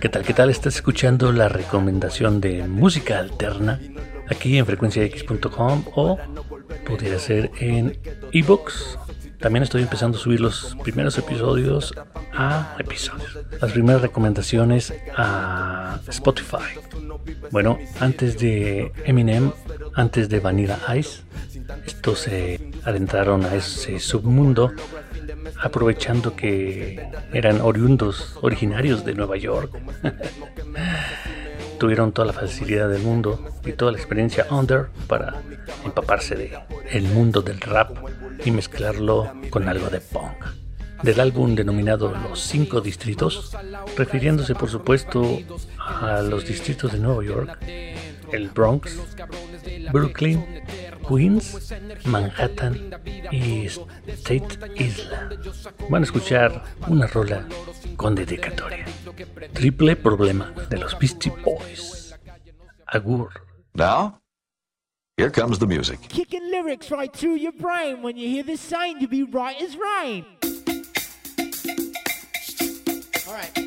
¿Qué tal? ¿Qué tal? Estás escuchando la recomendación de música alterna aquí en frecuenciax.com o pudiera ser en ebooks. También estoy empezando a subir los primeros episodios a episodios. Las primeras recomendaciones a Spotify. Bueno, antes de Eminem, antes de Vanilla Ice, estos se adentraron a ese submundo aprovechando que eran oriundos, originarios de Nueva York. Tuvieron toda la facilidad del mundo y toda la experiencia under para empaparse de el mundo del rap y mezclarlo con algo de punk. Del álbum denominado Los Cinco Distritos, refiriéndose por supuesto a los distritos de Nueva York, el Bronx, Brooklyn, Queens, Manhattan y State Island. Van a escuchar una rola con dedicatoria. Triple problema de los Beastie Boys. Agur. Now, here comes the music. Kicking lyrics right through your brain. When you hear this sign, you be right as rain. All right.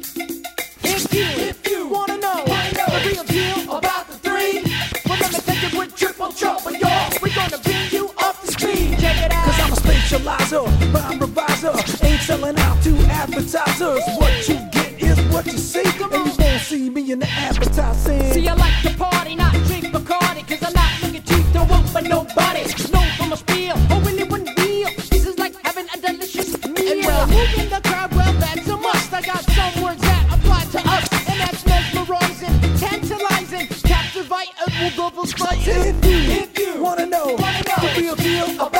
Spatializer, rhyme reviser. Ain't selling out to advertisers. What you get is what you see. And you won't see me in the advertising. See, I like to party, not drink Bacardi, cause I'm not looking cheap, don't want for nobody. No from a spiel, oh, really one deal. This is like having a delicious meal. And well, moving the crowd, well, that's a must. I got some words that apply to us, and that's mesmerizing, tantalizing, captivate, and will double. If you, if you wanna know, the real deal about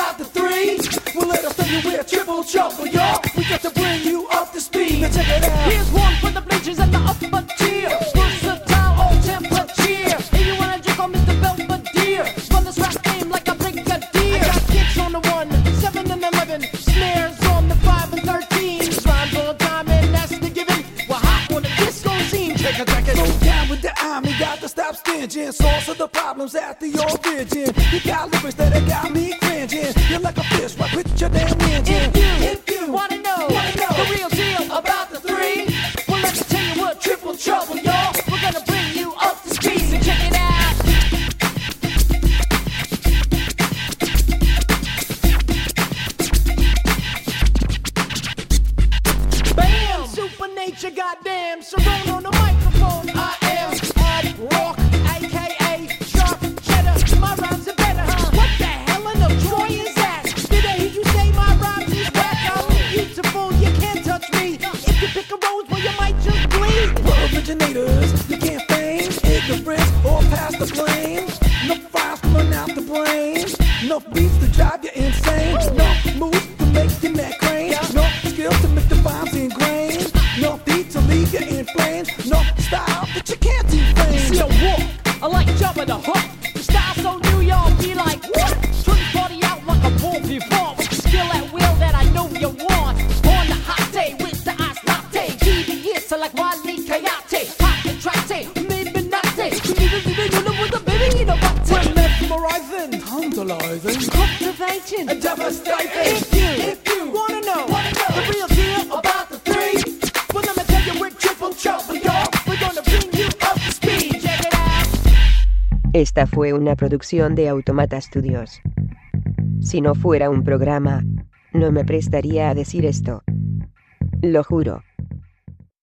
we're triple trouble, y'all. Stinging. Source of the problems at the origin. You got lyrics that have got me cringing. You're like a fish, right with your damn engine. If you, if you wanna know, wanna know the real deal about the three, well let me tell you what triple trouble, y'all. We're gonna bring you up to speed. So check it out. Bam! Super nature, goddamn. Surround on the originators, you can't feign ignorance or pass the blame. No files coming out the brain, no beats to drive you insane, no I like Wally Coyote. Hot and trite, maybe not say. You need to be with the baby, you know what? We're mesmerizing, tantalizing, Cultivating. and devastating. If you, if you wanna know, the real deal about the three, well, let me tell you we're triple trouble, y'all. We're gonna bring you up to speed. Check it out. Esta fue una producción de Automata Studios. Si no fuera un programa, no me prestaría a decir esto. Lo juro.